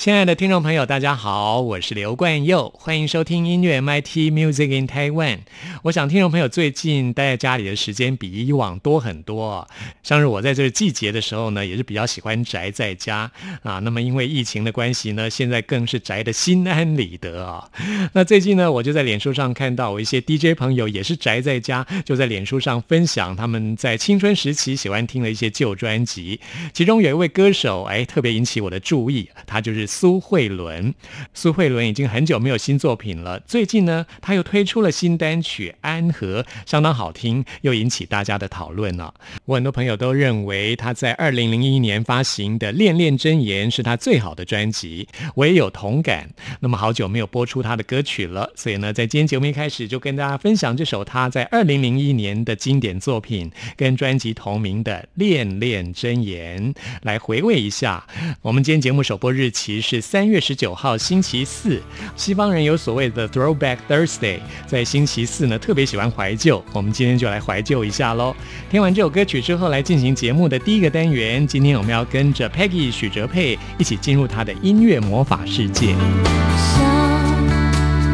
亲爱的听众朋友，大家好，我是刘冠佑，欢迎收听音乐 MIT Music in Taiwan。我想听众朋友最近待在家里的时间比以往多很多。像是我在这个季节的时候呢，也是比较喜欢宅在家啊。那么因为疫情的关系呢，现在更是宅的心安理得啊。那最近呢，我就在脸书上看到我一些 DJ 朋友也是宅在家，就在脸书上分享他们在青春时期喜欢听的一些旧专辑。其中有一位歌手，哎，特别引起我的注意，他就是。苏慧伦，苏慧伦已经很久没有新作品了。最近呢，他又推出了新单曲《安和》，相当好听，又引起大家的讨论了。我很多朋友都认为他在二零零一年发行的《恋恋真言》是他最好的专辑，我也有同感。那么好久没有播出他的歌曲了，所以呢，在今天节目一开始就跟大家分享这首他在二零零一年的经典作品，跟专辑同名的《恋恋真言》，来回味一下。我们今天节目首播日期。是三月十九号星期四，西方人有所谓的 Throwback Thursday，在星期四呢特别喜欢怀旧，我们今天就来怀旧一下喽。听完这首歌曲之后，来进行节目的第一个单元。今天我们要跟着 Peggy 许哲佩一起进入他的音乐魔法世界。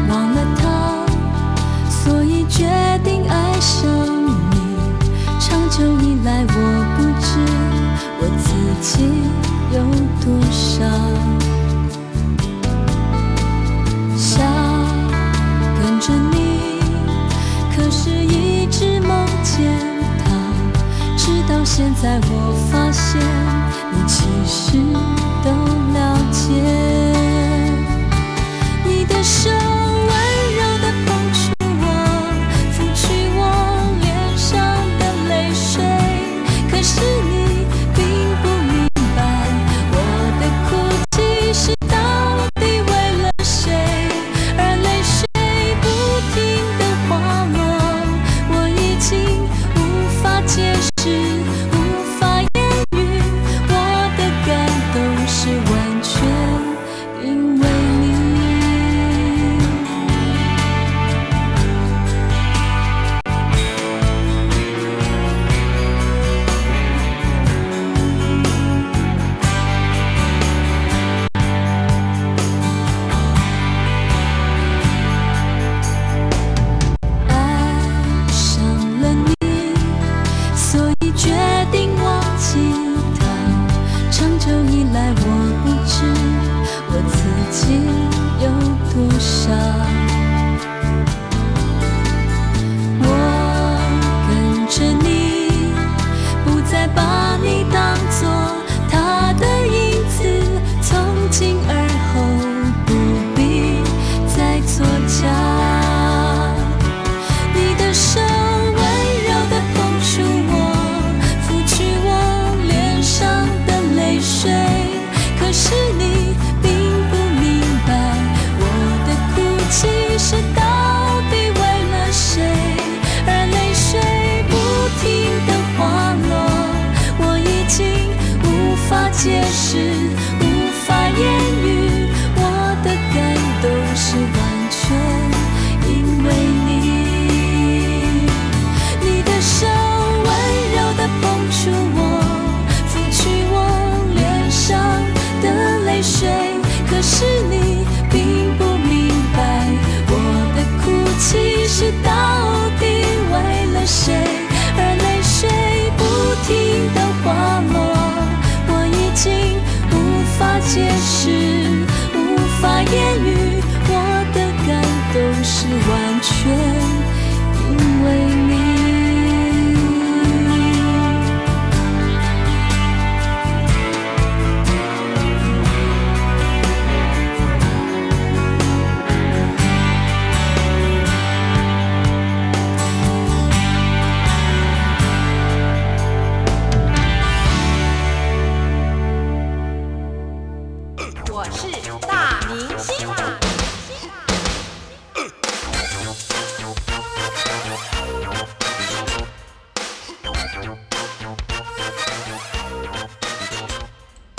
忘了他，所以决定爱上你。长久以来，我不知我自己有多少。现在，我发现你其实都了解。你的手。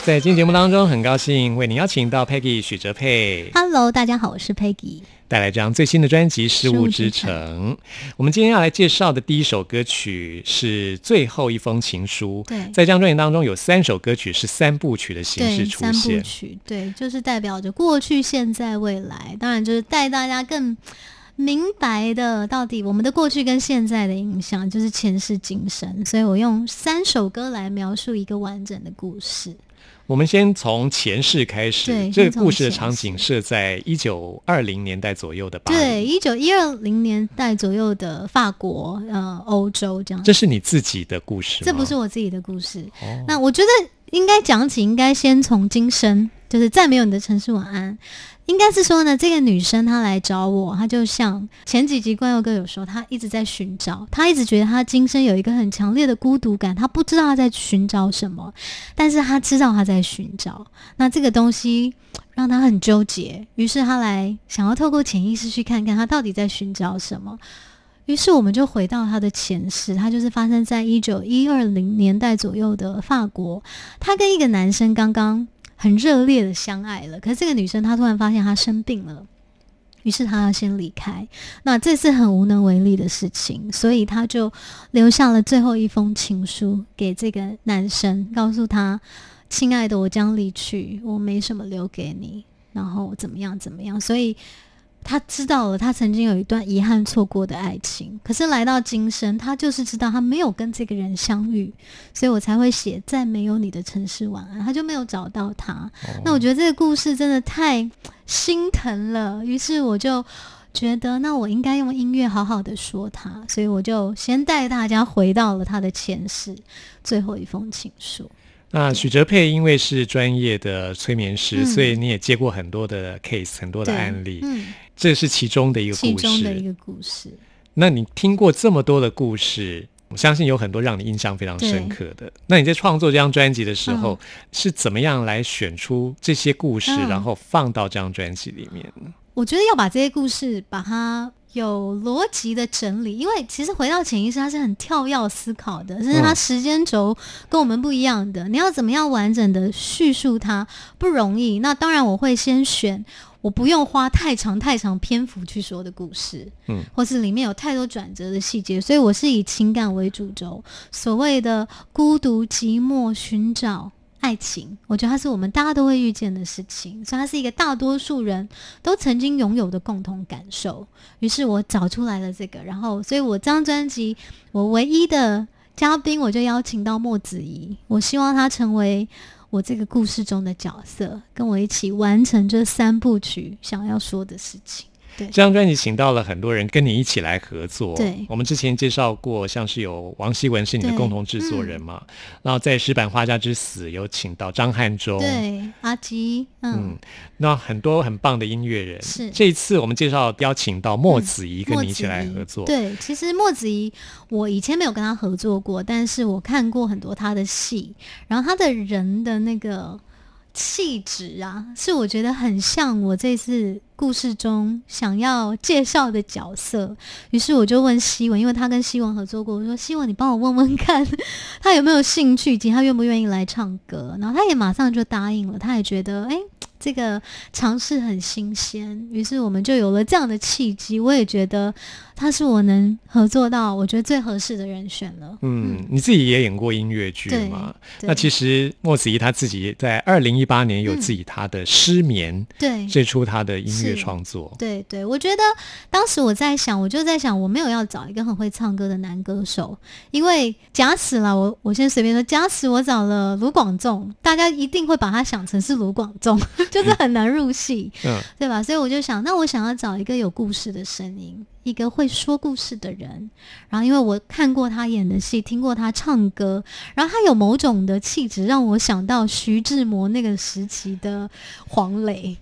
在今天节目当中，很高兴为您邀请到 Peggy 许哲佩 Hello，大家好，我是 Peggy。带来这张最新的专辑《失物之城》。我们今天要来介绍的第一首歌曲是《最后一封情书》。对在这张专辑当中有三首歌曲是三部曲的形式出现三部。曲，对，就是代表着过去、现在、未来。当然，就是带大家更明白的，到底我们的过去跟现在的影响，就是前世今生。所以我用三首歌来描述一个完整的故事。我们先从前世开始，对这个故事的场景世设在一九二零年代左右的巴黎。对，，一九一二零年代左右的法国，呃，欧洲这样。这是你自己的故事？这不是我自己的故事。哦那我觉得应该讲起，应该先从今生，就是再没有你的城市晚安。应该是说呢，这个女生她来找我，她就像前几集冠佑哥有说，她一直在寻找，她一直觉得她今生有一个很强烈的孤独感，她不知道她在寻找什么，但是她知道她在寻找。那这个东西让她很纠结，于是她来想要透过潜意识去看看她到底在寻找什么。于是我们就回到她的前世，她就是发生在一九一二零年代左右的法国。她跟一个男生刚刚很热烈的相爱了，可是这个女生她突然发现她生病了。于是她要先离开，那这是很无能为力的事情，所以她就留下了最后一封情书给这个男生，告诉他：“亲爱的，我将离去，我没什么留给你，然后怎么样怎么样。”所以他知道了，他曾经有一段遗憾错过的爱情，可是来到今生，他就是知道他没有跟这个人相遇，所以我才会写在没有你的城市晚安，他就没有找到他。那我觉得这个故事真的太心疼了，于是我就觉得，那我应该用音乐好好的说他，所以我就先带大家回到了他的前世，最后一封情书。那许哲佩因为是专业的催眠师，嗯所以你也接过很多的 case，很多的案例，嗯，这是其中的一个故事。其中的一个故事。那你听过这么多的故事，我相信有很多让你印象非常深刻的。那你在创作这张专辑的时候，是怎么样来选出这些故事，嗯然后放到这张专辑里面呢？我觉得要把这些故事把它有逻辑的整理，因为其实回到潜意识，它是很跳跃思考的，甚至它嗯时间轴跟我们不一样的。你要怎么样完整的叙述它不容易。那当然，我会先选我不用花太长太长篇幅去说的故事，嗯，或是里面有太多转折的细节，所以我是以情感为主轴，所谓的孤独、寂寞、寻找。爱情，我觉得它是我们大家都会遇见的事情，所以它是一个大多数人都曾经拥有的共同感受。于是我找出来了这个，然后，所以我这张专辑，我唯一的嘉宾，我就邀请到莫子怡，我希望她成为我这个故事中的角色，跟我一起完成这三部曲想要说的事情。这张专辑请到了很多人跟你一起来合作。对。我们之前介绍过，像是有王希文是你的共同制作人嘛，然后在《石板画家之死》有请到张汉忠，对，阿吉，嗯，嗯，那很多很棒的音乐人。是。这一次我们介绍邀请到莫子仪跟你一起来合作。对，其实莫子仪我以前没有跟他合作过，但是我看过很多他的戏，然后他的人的那个气质啊，是我觉得很像我这次故事中想要介绍的角色。于是我就问希文，因为他跟希文合作过，我说希文，你帮我问问看，他有没有兴趣，以及他愿不愿意来唱歌。然后他也马上就答应了，他也觉得，哎。这个尝试很新鲜，于是我们就有了这样的契机。我也觉得他是我能合作到我觉得最合适的人选了。嗯，你自己也演过音乐剧对嘛？那其实莫子仪他自己在二零一八年有自己他的《失眠》对这出他的音乐是创作。对对，我觉得当时我在想，我就在想，我没有要找一个很会唱歌的男歌手，因为假使啦，我我先随便说，假使我找了卢广仲，大家一定会把他想成是卢广仲，就是很难入戏，嗯，对吧？所以我就想，那我想要找一个有故事的声音，一个会说故事的人。然后，因为我看过他演的戏，听过他唱歌，然后他有某种的气质，让我想到徐志摩那个时期的黄磊。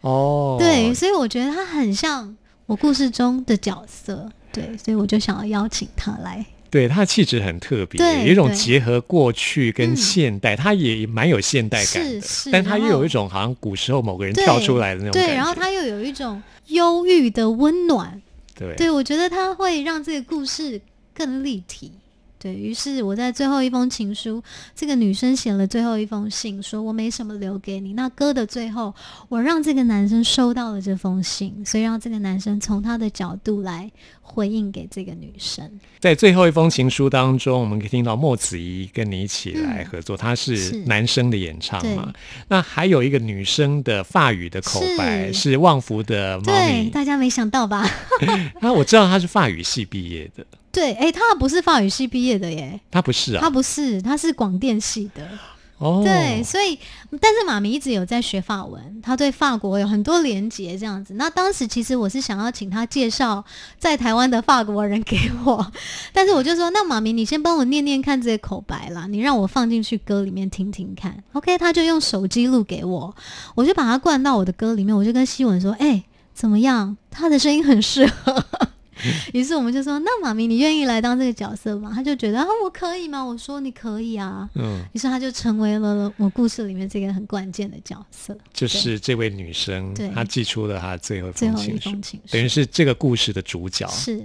哦，对，所以我觉得他很像我故事中的角色。对，所以我就想要邀请他来。对，他的气质很特别，对有一种结合过去跟嗯现代，他也蛮有现代感的，是是但他又有一种好像古时候某个人跳出来的那种感觉。对，然后他又有一种忧郁的温暖。对对，我觉得他会让这个故事更立体。对于是，我在最后一封情书，这个女生写了最后一封信，说我没什么留给你。那歌的最后，我让这个男生收到了这封信，所以让这个男生从他的角度来回应给这个女生。在最后一封情书当中，我们可以听到莫子怡跟你一起来合作，他是是男生的演唱嘛？那还有一个女生的法语的口白是是旺福的猫对，咪，大家没想到吧？那我知道他是法语系毕业的，对，诶，他不是法语系毕业的耶，他不是啊他？不是，他是广电系的。哦，对，所以但是妈咪一直有在学法文，他对法国有很多连结这样子。那当时其实我是想要请他介绍在台湾的法国人给我，但是我就说，那妈咪你先帮我念念看这些口白啦，你让我放进去歌里面听听看。OK，他就用手机录给我，我就把它灌到我的歌里面，我就跟希文说，哎、怎么样？他的声音很适合。于是我们就说：“那妈咪，你愿意来当这个角色吗？”他就觉得啊，我可以吗？我说你可以啊。嗯，于是他就成为了我故事里面这个很关键的角色，就是这位女生，她寄出了她最后一最后一封情书，情书等于是这个故事的主角。是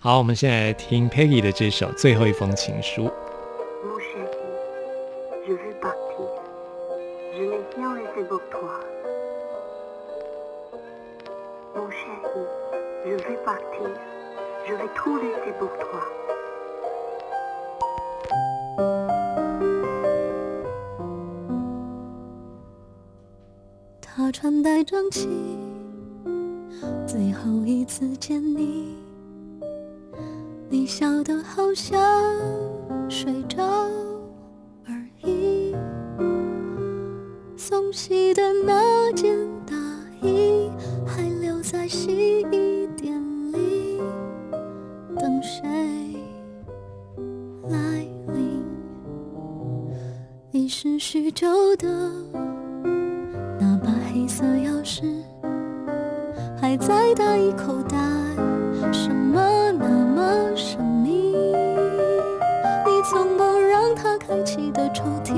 好，我们现在来听 Peggy 的这首《最后一封情书》。Tout laissé pour toi. 他穿戴整齐，最后一次见你，你笑得好像睡着而已。松懈的那件大衣还留在洗衣店里，等谁来临？遗失许久的。那把黑色钥匙还在大衣口袋，什么那么神秘？你从不让它开启的抽屉，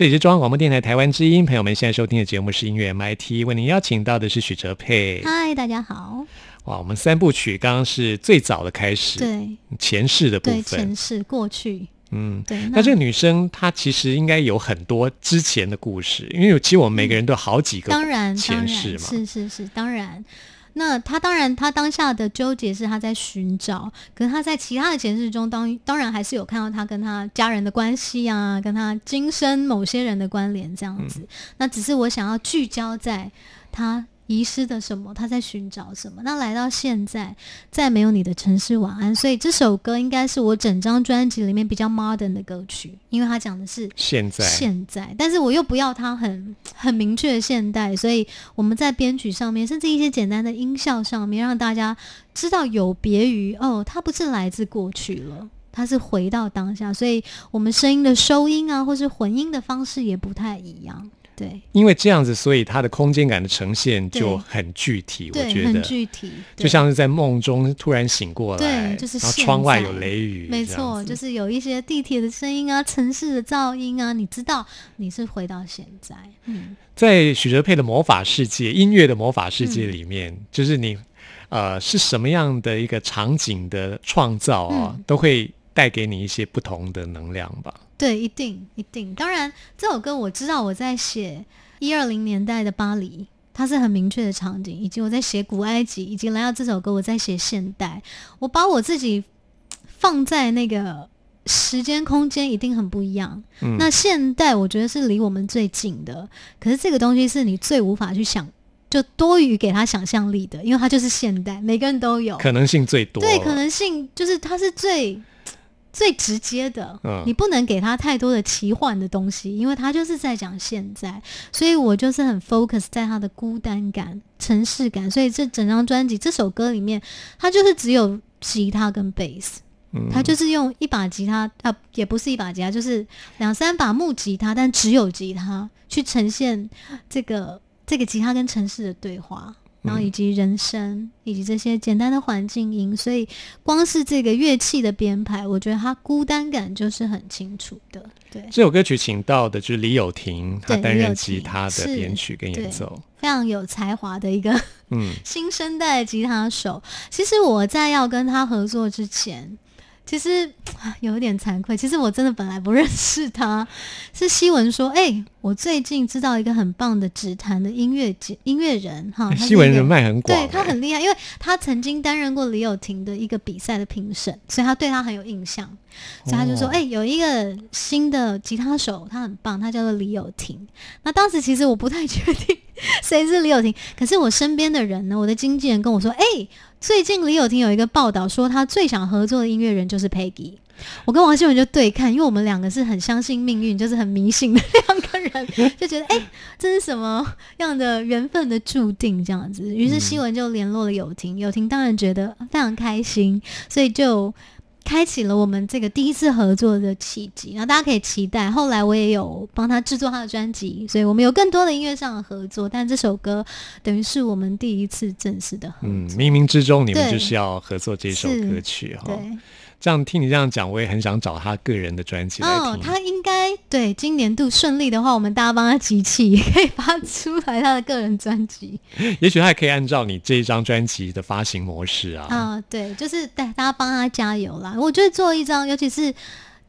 这里是中央广播电台台湾之音，朋友们现在收听的节目是音乐 MIT，为您邀请到的是许哲佩。嗨，大家好。哇，我们三部曲刚刚是最早的开始，对前世的部对，分前。世过去，嗯，对。那这个女生她其实应该有很多之前的故事，因为其实我们每个人都有好几个当然前世嘛。是是是，当然。那他当然，他当下的纠结是他在寻找，可是他在其他的前世中当当然还是有看到他跟他家人的关系啊，跟他今生某些人的关联这样嗯子。那只是我想要聚焦在他遗失的什么，他在寻找什么。那来到现在，再没有你的城市晚安，所以这首歌应该是我整张专辑里面比较 modern 的歌曲，因为它讲的是现在现在，但是我又不要它很很明确的现代，所以我们在编曲上面，甚至一些简单的音效上面，让大家知道有别于哦，它不是来自过去了。它是回到当下，所以我们声音的收音啊，或是混音的方式也不太一样。对。因为这样子，所以它的空间感的呈现就很具体。我觉得。很具体，就像是在梦中突然醒过来，对就是然后窗外有雷雨，没错，就是有一些地铁的声音啊，城市的噪音啊，你知道你是回到现在，嗯，在许哲佩的魔法世界、音乐的魔法世嗯界里面，就是你呃是什么样的一个场景的创造啊，嗯。都会带给你一些不同的能量吧。对，一定一定。当然，这首歌我知道我在写一二零年代的巴黎，它是很明确的场景，以及我在写古埃及，以及来到这首歌我在写现代，我把我自己放在那个时间空间一定很不一样。嗯那现代我觉得是离我们最近的，可是这个东西是你最无法去想。就多余给他想象力的，因为它就是现代，每个人都有。可能性最多，对，可能性就是它是最最直接的，嗯。你不能给他太多的奇幻的东西，因为他就是在讲现在，所以我就是很 focus 在他的孤单感、城市感，所以这整张专辑这首歌里面，他就是只有吉他跟贝斯。嗯。他就是用一把吉他啊，也不是一把吉他，就是两三把木吉他，但只有吉他去呈现这个这个吉他跟城市的对话，然后以及人声，以及这些简单的环境音，所以光是这个乐器的编排，我觉得它孤单感就是很清楚的。对，这首歌曲请到的就是李友廷，他对担任吉他的是编曲跟演奏。非常有才华的一个嗯，新生代吉他手。其实我在要跟他合作之前，其实啊有一点惭愧，其实我真的本来不认识他，是西文说，哎、我最近知道一个很棒的指弹的音乐节音乐人哈，他是一个西文人脉很广、对他欸很厉害，因为他曾经担任过李友廷的一个比赛的评审，所以他对他很有印象。所以他就说：“哦哎、有一个新的吉他手，他很棒，他叫做李友廷。那当时其实我不太确定谁是李友廷，可是我身边的人呢，我的经纪人跟我说：，哎、最近李友廷有一个报道说，他最想合作的音乐人就是 Peggy。我跟王希文就对看，因为我们两个是很相信命运，就是很迷信的两个人，就觉得哎、这是什么样的缘分的注定这样子。于是希文就联络了友廷，友廷当然觉得非常开心，所以就开启了我们这个第一次合作的契机。然后大家可以期待，后来我也有帮他制作他的专辑，所以我们有更多的音乐上的合作。但这首歌等于是我们第一次正式的合嗯，冥冥之中你们就是要合作这首歌曲哈。对，这样听你这样讲，我也很想找他个人的专辑来哦，他应该对今年度顺利的话，我们大家帮他集气，也可以发出来他的个人专辑 也许他也可以按照你这一张专辑的发行模式啊。啊、对，就是大大家帮他加油啦。我觉得做一张，尤其是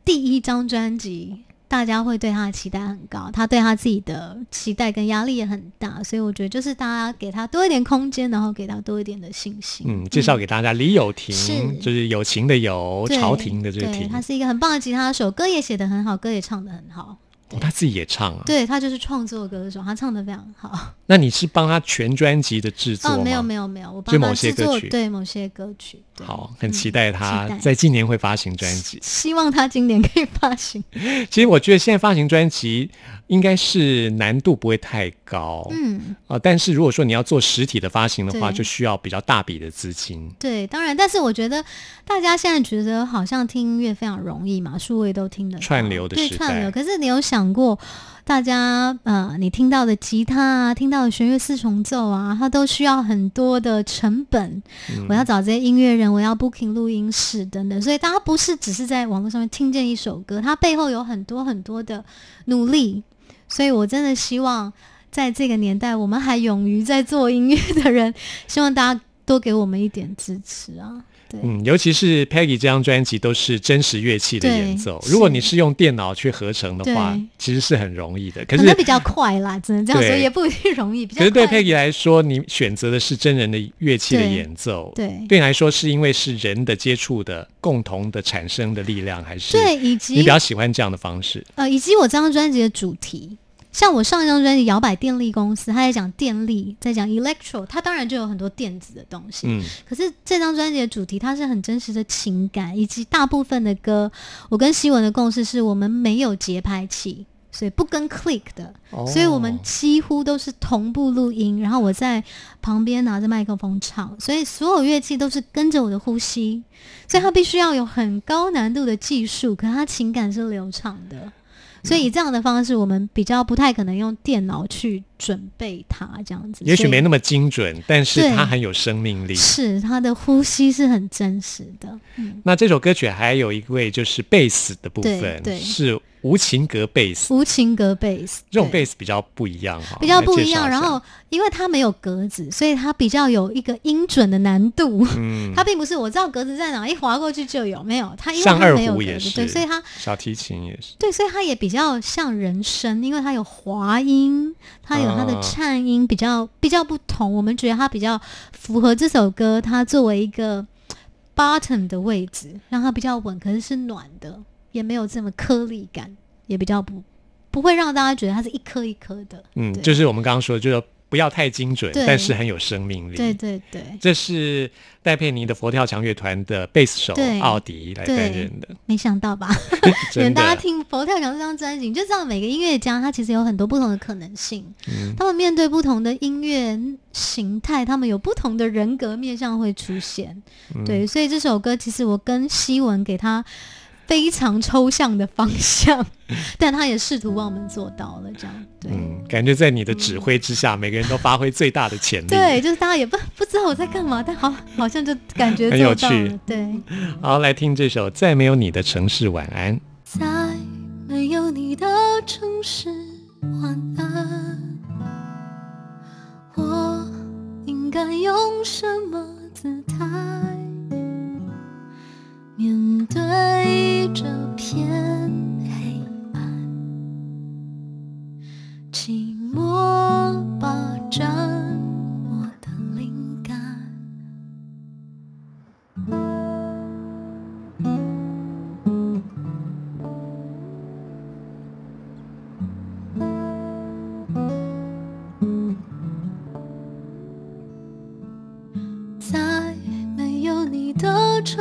第一张专辑，大家会对他的期待很高，他对他自己的期待跟压力也很大，所以我觉得就是大家给他多一点空间，然后给他多一点的信心。嗯，介绍给大家，李友廷是就是友情的友，朝廷的这个他。是一个很棒的吉他手，歌也写得很好，歌也唱得很好。哦，他自己也唱啊。对他就是创作歌手，他唱的非常好。那你是帮他全专辑的制作吗？哦，没有没有没有，我帮他制些歌曲作对某些歌曲。对好，很期待他在今年会发行专辑。希望他今年可以发行。其实我觉得现在发行专辑应该是难度不会太高，嗯，啊、但是如果说你要做实体的发行的话，就需要比较大笔的资金。对，当然，但是我觉得大家现在觉得好像听音乐非常容易嘛，数位都听得串流的时代对串流。可是你有想过，大家呃，你听到的吉他啊，听到的弦乐四重奏啊，它都需要很多的成本。嗯我要找这些音乐人，我要 booking 录音室等等，所以大家不是只是在网络上面听见一首歌，它背后有很多很多的努力。所以我真的希望，在这个年代，我们还勇于在做音乐的人，希望大家多给我们一点支持啊！对，嗯，尤其是 Peggy 这张专辑都是真实乐器的演奏，如果你是用电脑去合成的话，其实是很容易的。可是可能比较快啦，只能这样说，也不一定容易。比较可是对 Peggy 来说，你选择的是真人的乐器的演奏，对对你来说是因为是人的接触的共同的产生的力量，还是对，以及你比较喜欢这样的方式？呃，以及我这张专辑的主题。像我上一张专辑《摇摆电力公司》，他在讲电力，在讲 electro，它当然就有很多电子的东西。嗯，可是这张专辑的主题，它是很真实的情感，以及大部分的歌，我跟希文的共识是我们没有节拍器，所以不跟 click 的，哦所以我们几乎都是同步录音，然后我在旁边拿着麦克风唱，所以所有乐器都是跟着我的呼吸，所以它必须要有很高难度的技术，可它情感是流畅的。所以以这样的方式，我们比较不太可能用电脑去准备它这样子。也许没那么精准，但是它很有生命力。是它的呼吸是很真实的，嗯，那这首歌曲还有一位就是贝斯的部分，是无情格贝斯，无情格贝斯这种贝斯比较不一样哈，比较不一样，然后因为它没有格子，所以它比较有一个音准的难度。嗯，它并不是我知道格子在哪，一划过去就有，没有它，因为它没有格子，胡也是，对，所以它小提琴也是，对，所以它也比较像人声，因为它有滑音，它有它的啊颤音，比较比较不同。我们觉得它比较符合这首歌，它作为一个 bottom 的位置，让它比较稳，可是是暖的，也没有这么颗粒感，也比较不不会让大家觉得它是一颗一颗的。嗯，就是我们刚刚说的，就是不要太精准，但是很有生命力。对对对，这是戴佩妮的佛跳墙乐团的贝斯手对奥迪来担任的，没想到吧？因为真大家。听佛跳墙这张专辑，你就知道每个音乐家他其实有很多不同的可能性。嗯他们面对不同的音乐形态，他们有不同的人格面向会出现。嗯对，所以这首歌其实我跟希文给他非常抽象的方向，但他也试图帮我们做到了。这样，对。嗯，感觉在你的指挥之下，每个人都发挥最大的潜力。对，就是大家也不不知道我在干嘛，但好好像就感觉很有趣。对，好，来听这首《再没有你的城市晚安》。在没有你的城市，晚安。我应该用什么姿态面对这片黑暗？寂寞霸占我的灵感。在没有你的城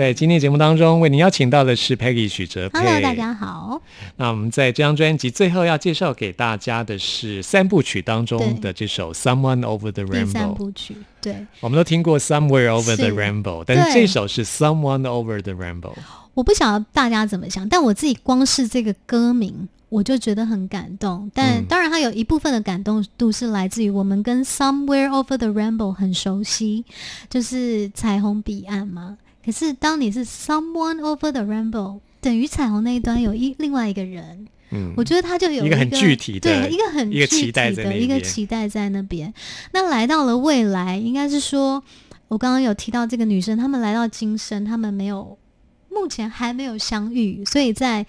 在今天节目当中，为您邀请到的是 Peggy 许哲佩。Hello，大家好。那我们在这张专辑最后要介绍给大家的是三部曲当中的这首《Someone Over the Rainbow》。三部曲，对，我们都听过《Somewhere Over the Rainbow》，但是这首是《Someone Over the Rainbow》。我不晓得大家怎么想，但我自己光是这个歌名。我就觉得很感动，但嗯当然，它有一部分的感动度是来自于我们跟《Somewhere Over the Rainbow》很熟悉，就是彩虹彼岸嘛。可是当你是 Someone Over the Rainbow，等于彩虹那一端有一另外一个人，嗯，我觉得他就有一个很具体的对，一个很一个具体期待在的一个期待在那边。那来到了未来，应该是说，我刚刚有提到这个女生，她们来到今生，她们没有，目前还没有相遇，所以在。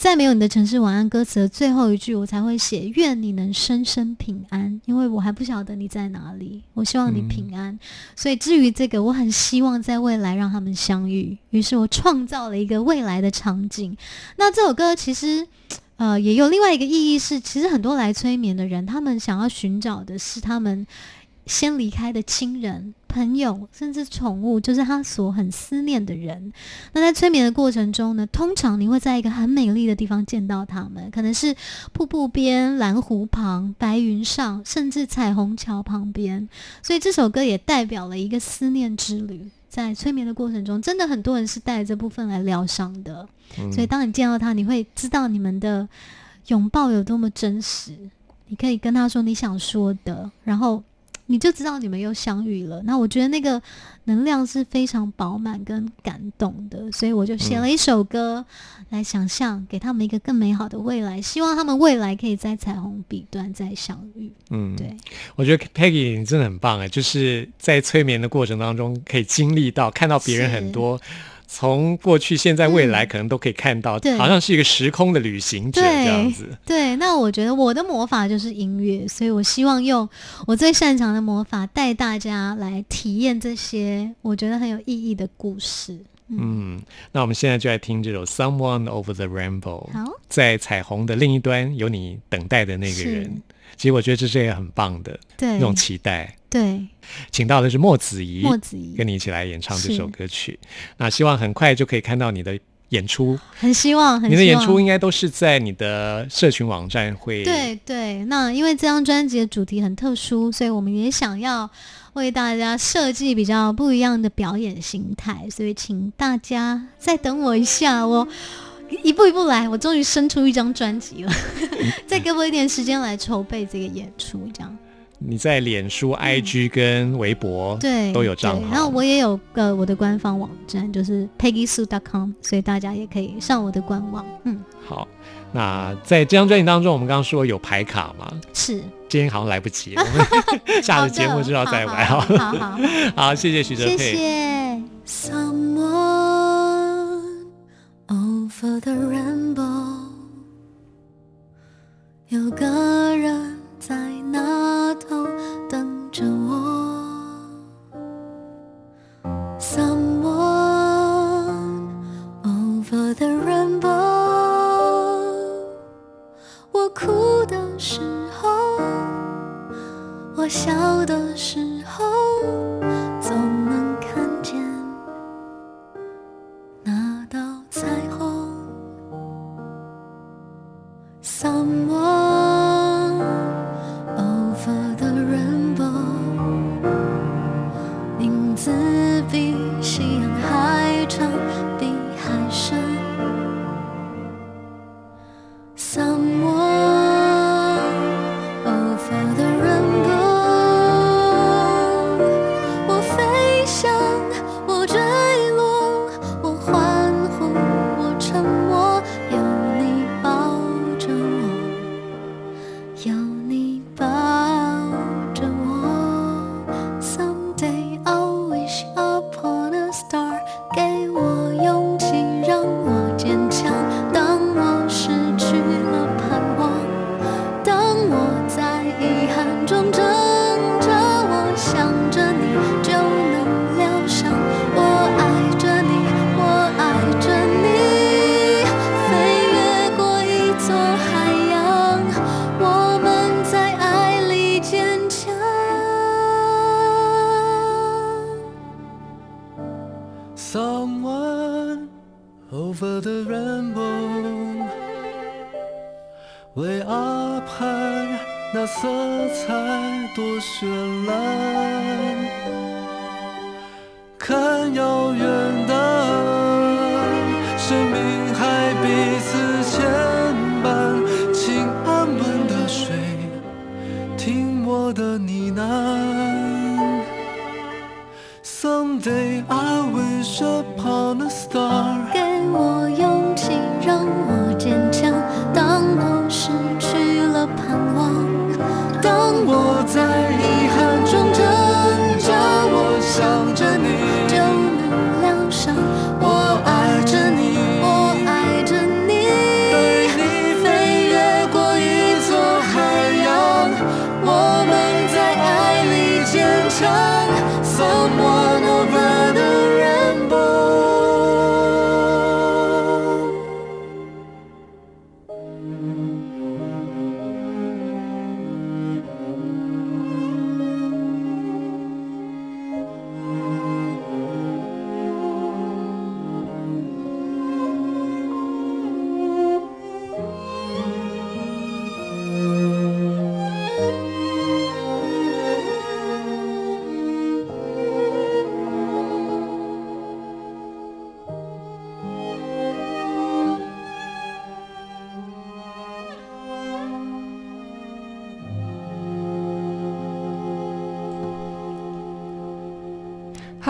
在没有你的城市晚安歌词的最后一句，我才会写愿你能生生平安，因为我还不晓得你在哪里，我希望你平安。所以至于这个，我很希望在未来让他们相遇，于是我创造了一个未来的场景。那这首歌其实。呃，也有另外一个意义是，其实很多来催眠的人，他们想要寻找的是他们先离开的亲人、朋友，甚至宠物，就是他所很思念的人。那在催眠的过程中呢，通常你会在一个很美丽的地方见到他们，可能是瀑布边、蓝湖旁、白云上，甚至彩虹桥旁边。所以这首歌也代表了一个思念之旅。在催眠的过程中，真的很多人是带着这部分来疗伤的。所以当你见到他，你会知道你们的拥抱有多么真实。你可以跟他说你想说的，然后你就知道你们又相遇了。那我觉得那个能量是非常饱满跟感动的，所以我就写了一首歌来想象，给他们一个更美好的未来。希望他们未来可以在彩虹彼端再相遇。嗯，对，我觉得 Peggy 你真的很棒哎，就是在催眠的过程当中，可以经历到看到别人很多。从过去、现在、未来，嗯可能都可以看到，对好像是一个时空的旅行者这样子。对，那我觉得我的魔法就是音乐，所以我希望用我最擅长的魔法带大家来体验这些我觉得很有意义的故事。嗯，那我们现在就来听这首《Someone Over the Rainbow》。好，在彩虹的另一端有你等待的那个是人。其实我觉得这是一个很棒的对那种期待。对，请到的是莫子怡，莫子怡跟你一起来演唱这首歌曲。那希望很快就可以看到你的演出。很希望，很你的演出应该都是在你的社群网站会。对对，那因为这张专辑的主题很特殊，所以我们也想要为大家设计比较不一样的表演形态，所以请大家再等我一下，我一步一步来，我终于生出一张专辑了，再给我一点时间来筹备这个演出，这样。你在脸书、IG 跟微博对都有账号，对然后我也有个我的官方网站，就是 peggysue.com，所以大家也可以上我的官网。嗯，好。那在这张专辑当中，我们刚刚说有排卡嘛，是。今天好像来不及，我 们下次节目就要再玩好好。好 谢谢徐哲谢佩。谢。Someone over the rainbow，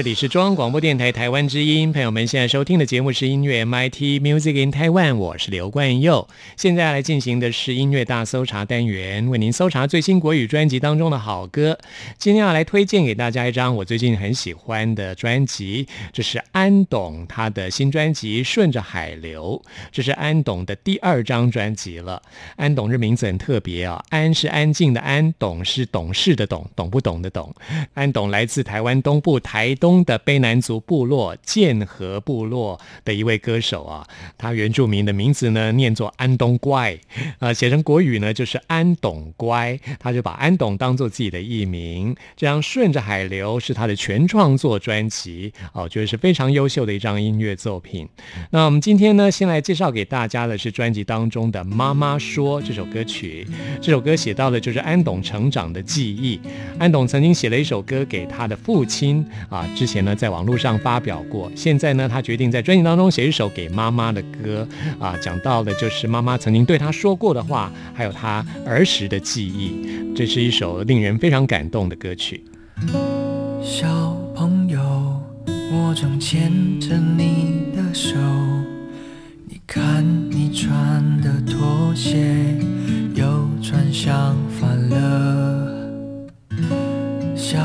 这里是中央广播电台台湾之音，朋友们现在收听的节目是音乐 MIT Music in Taiwan，我是刘冠佑。现在来进行的是音乐大搜查单元，为您搜查最新国语专辑当中的好歌。今天要来推荐给大家一张我最近很喜欢的专辑，这是安董他的新专辑《顺着海流》，这是安董的第二张专辑了。安董这名字很特别啊，安是安静的安，董是懂事的懂，懂不懂的懂。安董来自台湾东部台东的卑南族部落剑河部落的一位歌手啊，他原住民的名字呢念作安东乖，啊，写成国语呢就是安董乖，他就把安董当做自己的艺名。这样顺着海流是他的全创作专辑，哦，觉得是非常优秀的一张音乐作品。那我们今天呢，先来介绍给大家的是专辑当中的《妈妈说》这首歌曲。这首歌写到的就是安董成长的记忆。安董曾经写了一首歌给他的父亲啊，之前呢在网络上发表过。现在呢，他决定在专辑当中写一首给妈妈的歌啊，讲到的就是妈妈曾经对他说过的话，还有他儿时的记忆。这是一首令人非常感动的歌曲。小朋友，我正牵着你的手，你看你穿的拖鞋又穿相反了。小，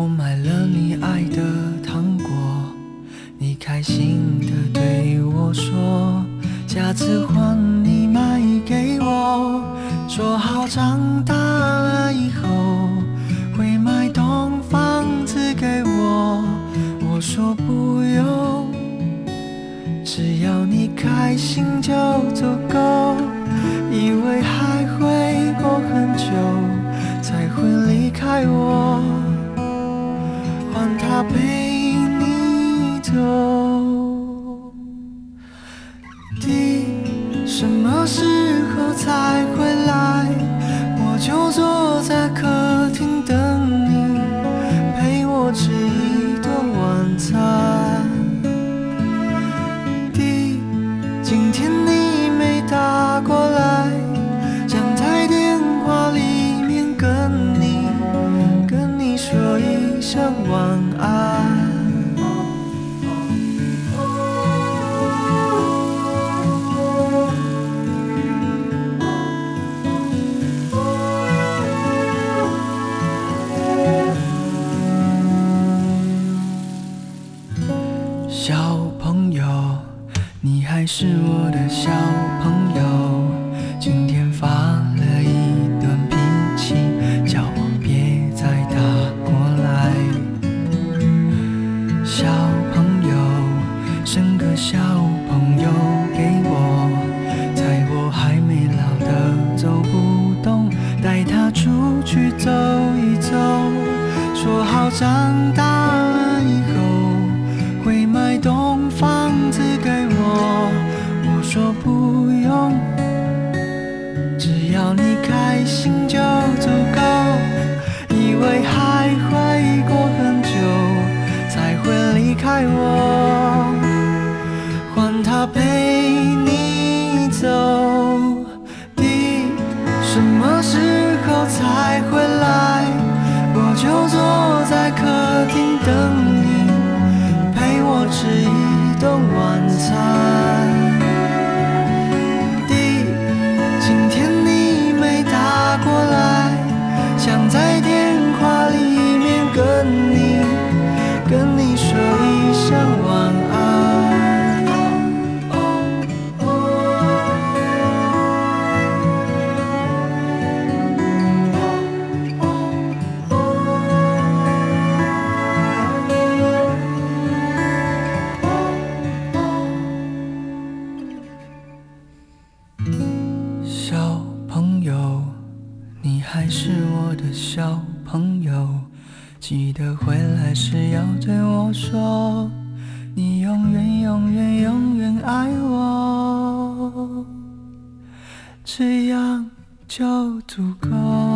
我还是我的小朋友，记得回来时要对我说，你永远永远永远爱我，这样就足够。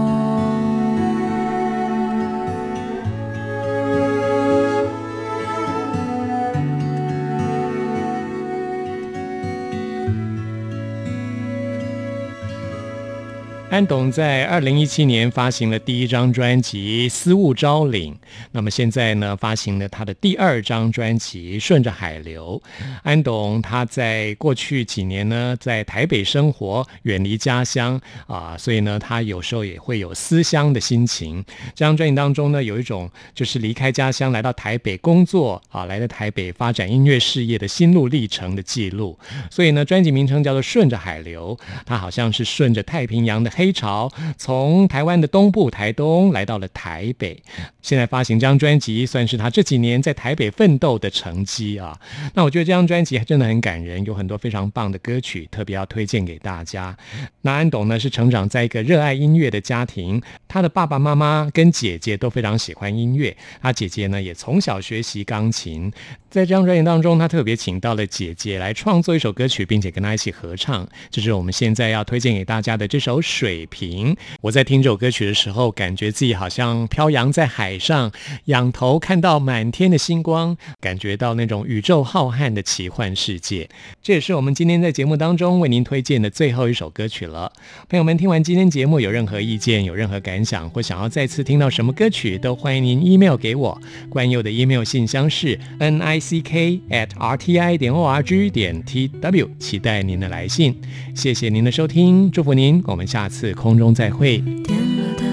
安董在二零一七年发行了第一张专辑《思物招领》，那么现在呢，发行了他的第二张专辑《顺着海流》。安董他在过去几年呢，在台北生活，远离家乡啊，所以呢，他有时候也会有思乡的心情。这张专辑当中呢，有一种就是离开家乡来到台北工作啊，来到台北发展音乐事业的心路历程的记录。所以呢，专辑名称叫做《顺着海流》，它好像是顺着太平洋的黑。黑潮，从台湾的东部台东来到了台北。现在发行这张专辑，算是他这几年在台北奋斗的成绩啊。那我觉得这张专辑还真的很感人，有很多非常棒的歌曲，特别要推荐给大家。那安董呢是成长在一个热爱音乐的家庭，他的爸爸妈妈跟姐姐都非常喜欢音乐，他姐姐呢也从小学习钢琴。在这张专辑当中，他特别请到了姐姐来创作一首歌曲，并且跟他一起合唱，这是我们现在要推荐给大家的这首《水瓶》。我在听这首歌曲的时候，感觉自己好像飘扬在海上，仰头看到满天的星光，感觉到那种宇宙浩瀚的奇幻世界。这也是我们今天在节目当中为您推荐的最后一首歌曲了。朋友们，听完今天节目有任何意见、有任何感想，或想要再次听到什么歌曲，都欢迎您 email 给我。关佑的 email 信箱是 n i。c k at r t i 点 o r g 点 t w，期待您的来信。谢谢您的收听，祝福您，我们下次空中再会。点了灯，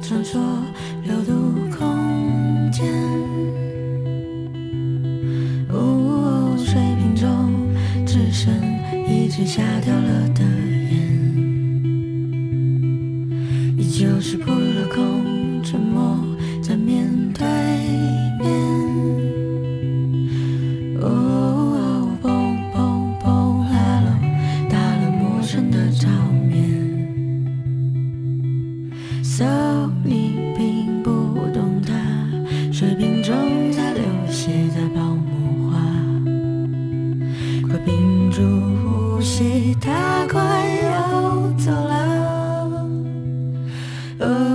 穿梭六度空间。哦，水瓶中只剩一支下掉了的烟，依旧是扑了空，哦，